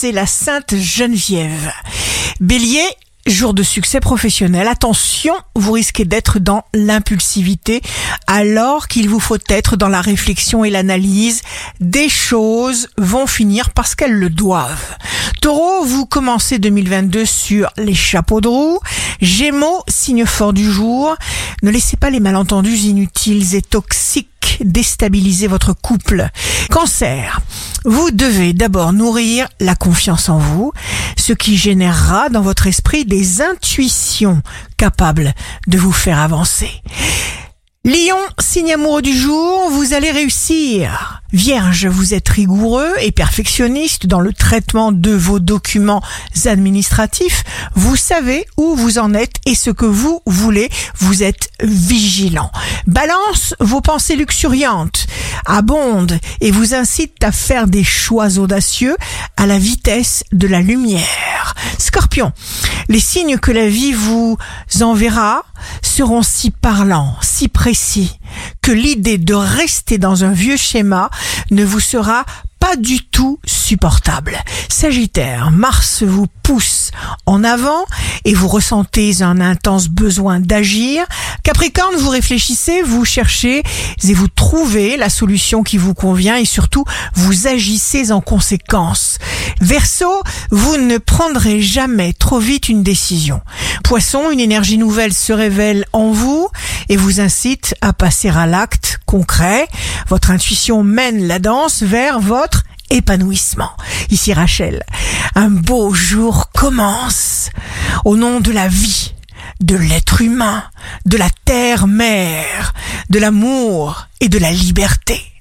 c'est la Sainte Geneviève. Bélier, jour de succès professionnel. Attention, vous risquez d'être dans l'impulsivité alors qu'il vous faut être dans la réflexion et l'analyse. Des choses vont finir parce qu'elles le doivent. Taureau, vous commencez 2022 sur les chapeaux de roue. Gémeaux, signe fort du jour. Ne laissez pas les malentendus inutiles et toxiques déstabiliser votre couple. Cancer, vous devez d'abord nourrir la confiance en vous, ce qui générera dans votre esprit des intuitions capables de vous faire avancer. Lion, signe amoureux du jour, vous allez réussir. Vierge, vous êtes rigoureux et perfectionniste dans le traitement de vos documents administratifs. Vous savez où vous en êtes et ce que vous voulez. Vous êtes vigilant. Balance, vos pensées luxuriantes abondent et vous incitent à faire des choix audacieux à la vitesse de la lumière. Scorpion, les signes que la vie vous enverra seront si parlants, si précis, que l'idée de rester dans un vieux schéma ne vous sera pas du tout supportable. Sagittaire, Mars vous pousse en avant et vous ressentez un intense besoin d'agir. Capricorne, vous réfléchissez, vous cherchez et vous trouvez la solution qui vous convient et surtout vous agissez en conséquence. Verseau, vous ne prendrez jamais trop vite une décision. Poisson, une énergie nouvelle se révèle en vous et vous incite à passer à l'acte concret. Votre intuition mène la danse vers votre épanouissement. Ici Rachel, un beau jour commence au nom de la vie, de l'être humain, de la terre-mère, de l'amour et de la liberté.